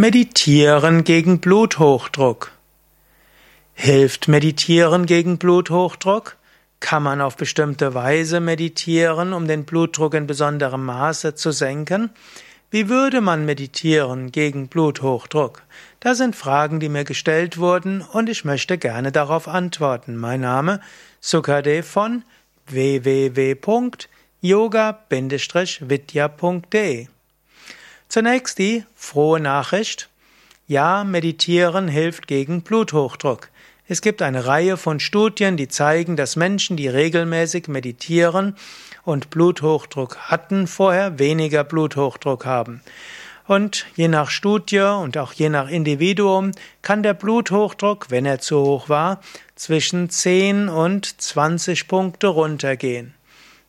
Meditieren gegen Bluthochdruck. Hilft Meditieren gegen Bluthochdruck? Kann man auf bestimmte Weise meditieren, um den Blutdruck in besonderem Maße zu senken? Wie würde man meditieren gegen Bluthochdruck? Das sind Fragen, die mir gestellt wurden und ich möchte gerne darauf antworten. Mein Name Sukadev von www.yoga-vidya.de Zunächst die frohe Nachricht. Ja, meditieren hilft gegen Bluthochdruck. Es gibt eine Reihe von Studien, die zeigen, dass Menschen, die regelmäßig meditieren und Bluthochdruck hatten, vorher weniger Bluthochdruck haben. Und je nach Studie und auch je nach Individuum kann der Bluthochdruck, wenn er zu hoch war, zwischen 10 und 20 Punkte runtergehen.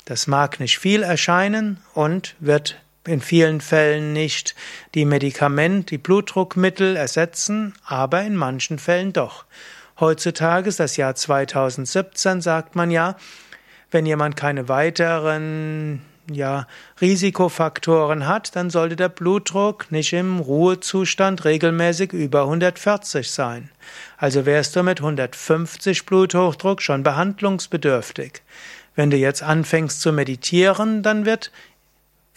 Das mag nicht viel erscheinen und wird in vielen Fällen nicht die Medikament, die Blutdruckmittel ersetzen, aber in manchen Fällen doch. Heutzutage ist das Jahr 2017, sagt man ja, wenn jemand keine weiteren ja, Risikofaktoren hat, dann sollte der Blutdruck nicht im Ruhezustand regelmäßig über 140 sein. Also wärst du mit 150 Bluthochdruck schon behandlungsbedürftig. Wenn du jetzt anfängst zu meditieren, dann wird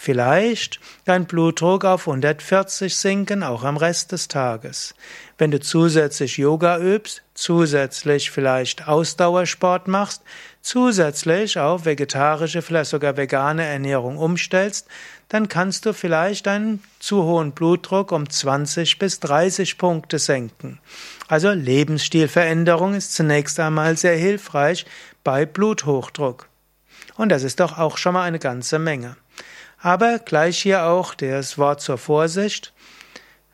Vielleicht dein Blutdruck auf 140 sinken, auch am Rest des Tages. Wenn du zusätzlich Yoga übst, zusätzlich vielleicht Ausdauersport machst, zusätzlich auf vegetarische, vielleicht sogar vegane Ernährung umstellst, dann kannst du vielleicht einen zu hohen Blutdruck um 20 bis 30 Punkte senken. Also Lebensstilveränderung ist zunächst einmal sehr hilfreich bei Bluthochdruck. Und das ist doch auch schon mal eine ganze Menge. Aber gleich hier auch das Wort zur Vorsicht.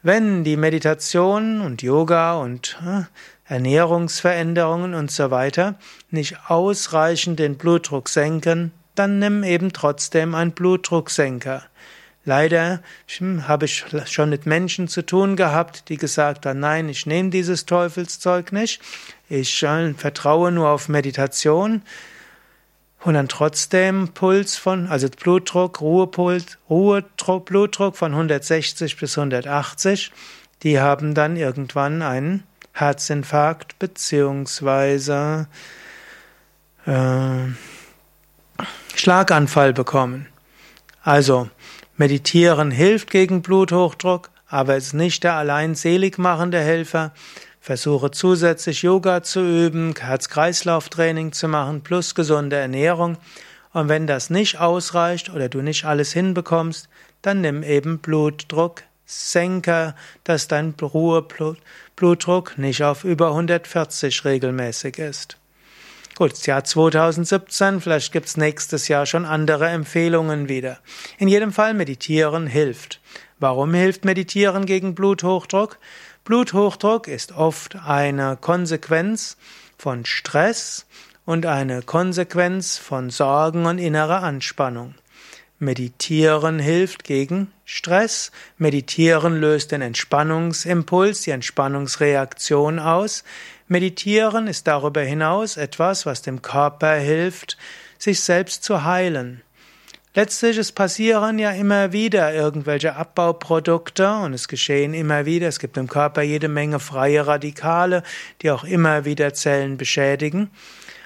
Wenn die Meditation und Yoga und äh, Ernährungsveränderungen und so weiter nicht ausreichend den Blutdruck senken, dann nimm eben trotzdem einen Blutdrucksenker. Leider hm, habe ich schon mit Menschen zu tun gehabt, die gesagt haben, nein, ich nehme dieses Teufelszeug nicht, ich äh, vertraue nur auf Meditation und dann trotzdem Puls von, also Blutdruck, Ruhepuls, Ruhedruck, Blutdruck von 160 bis 180, die haben dann irgendwann einen Herzinfarkt beziehungsweise äh, Schlaganfall bekommen. Also meditieren hilft gegen Bluthochdruck, aber ist nicht der allein seligmachende Helfer. Versuche zusätzlich Yoga zu üben, Herz-Kreislauf-Training zu machen, plus gesunde Ernährung. Und wenn das nicht ausreicht oder du nicht alles hinbekommst, dann nimm eben Blutdruck, Senker, dass dein Ruheblutdruck nicht auf über 140 regelmäßig ist. Gut, das Jahr 2017, vielleicht gibt's nächstes Jahr schon andere Empfehlungen wieder. In jedem Fall meditieren hilft. Warum hilft Meditieren gegen Bluthochdruck? Bluthochdruck ist oft eine Konsequenz von Stress und eine Konsequenz von Sorgen und innerer Anspannung. Meditieren hilft gegen Stress. Meditieren löst den Entspannungsimpuls, die Entspannungsreaktion aus. Meditieren ist darüber hinaus etwas, was dem Körper hilft, sich selbst zu heilen. Letztlich, es passieren ja immer wieder irgendwelche Abbauprodukte und es geschehen immer wieder. Es gibt im Körper jede Menge freie Radikale, die auch immer wieder Zellen beschädigen.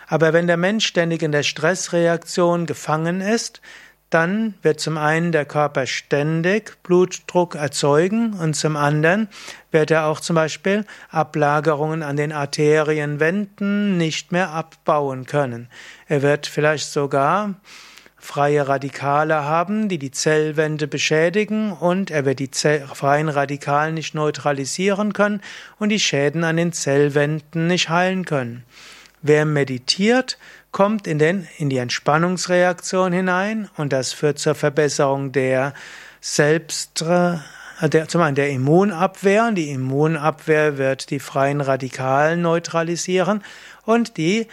Aber wenn der Mensch ständig in der Stressreaktion gefangen ist, dann wird zum einen der Körper ständig Blutdruck erzeugen und zum anderen wird er auch zum Beispiel Ablagerungen an den Arterienwänden nicht mehr abbauen können. Er wird vielleicht sogar freie Radikale haben, die die Zellwände beschädigen und er wird die Zell freien Radikale nicht neutralisieren können und die Schäden an den Zellwänden nicht heilen können. Wer meditiert, kommt in, den, in die Entspannungsreaktion hinein und das führt zur Verbesserung der Selbst, der, zum einen der Immunabwehr. Die Immunabwehr wird die freien Radikalen neutralisieren und die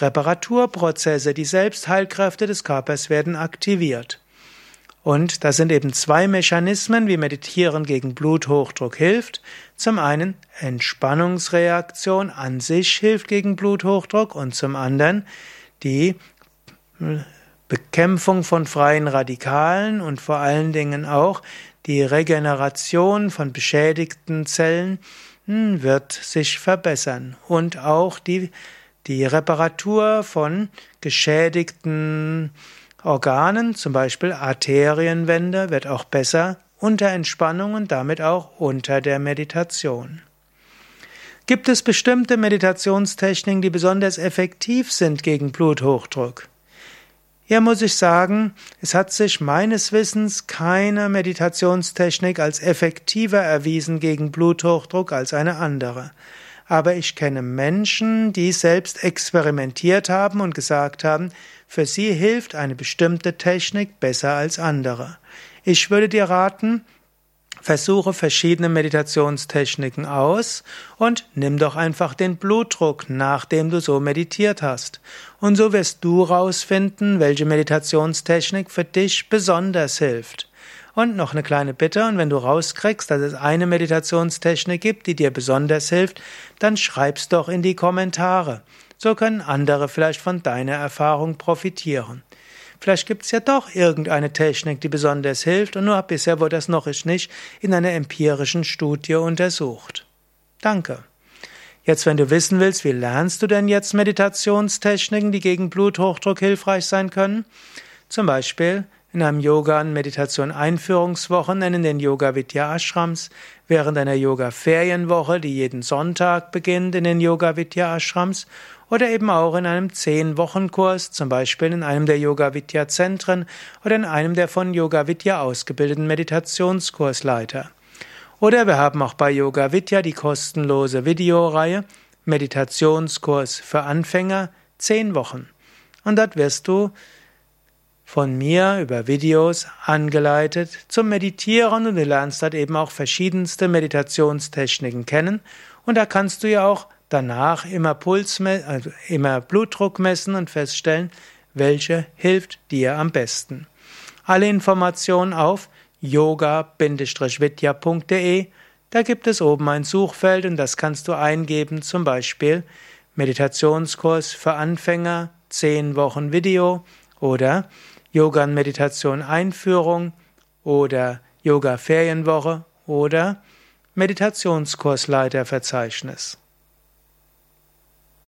Reparaturprozesse, die Selbstheilkräfte des Körpers werden aktiviert. Und das sind eben zwei Mechanismen, wie Meditieren gegen Bluthochdruck hilft. Zum einen Entspannungsreaktion an sich hilft gegen Bluthochdruck und zum anderen die Bekämpfung von freien Radikalen und vor allen Dingen auch Die Regeneration von beschädigten Zellen hm, wird sich verbessern und auch die, die Reparatur von geschädigten Organen, zum Beispiel Arterienwände, wird auch besser unter Entspannung und damit auch unter der Meditation. Gibt es bestimmte Meditationstechniken, die besonders effektiv sind gegen Bluthochdruck? Hier muss ich sagen, es hat sich meines Wissens keine Meditationstechnik als effektiver erwiesen gegen Bluthochdruck als eine andere. Aber ich kenne Menschen, die selbst experimentiert haben und gesagt haben, für sie hilft eine bestimmte Technik besser als andere. Ich würde dir raten, Versuche verschiedene Meditationstechniken aus und nimm doch einfach den Blutdruck, nachdem du so meditiert hast. Und so wirst du rausfinden, welche Meditationstechnik für dich besonders hilft. Und noch eine kleine Bitte, und wenn du rauskriegst, dass es eine Meditationstechnik gibt, die dir besonders hilft, dann schreib's doch in die Kommentare. So können andere vielleicht von deiner Erfahrung profitieren. Vielleicht gibt es ja doch irgendeine Technik, die besonders hilft, und nur bisher wurde das noch nicht in einer empirischen Studie untersucht. Danke. Jetzt, wenn du wissen willst, wie lernst du denn jetzt Meditationstechniken, die gegen Bluthochdruck hilfreich sein können? Zum Beispiel in einem Yoga- und Meditation-Einführungswochenende in den Yoga Vidya Ashrams, während einer Yoga-Ferienwoche, die jeden Sonntag beginnt in den Yoga Vidya Ashrams oder eben auch in einem Zehn-Wochen-Kurs, zum Beispiel in einem der Yoga-Vidya-Zentren oder in einem der von Yoga-Vidya ausgebildeten Meditationskursleiter. Oder wir haben auch bei Yoga Vidya die kostenlose Videoreihe Meditationskurs für Anfänger, zehn Wochen. Und dort wirst du von mir über Videos angeleitet zum Meditieren und du lernst dort eben auch verschiedenste Meditationstechniken kennen. Und da kannst du ja auch danach immer Puls, also immer Blutdruck messen und feststellen, welche hilft dir am besten. Alle Informationen auf yoga-vidya.de. Da gibt es oben ein Suchfeld und das kannst du eingeben, zum Beispiel Meditationskurs für Anfänger, 10 Wochen Video oder Yoga und Meditation Einführung oder Yoga Ferienwoche oder Meditationskursleiterverzeichnis.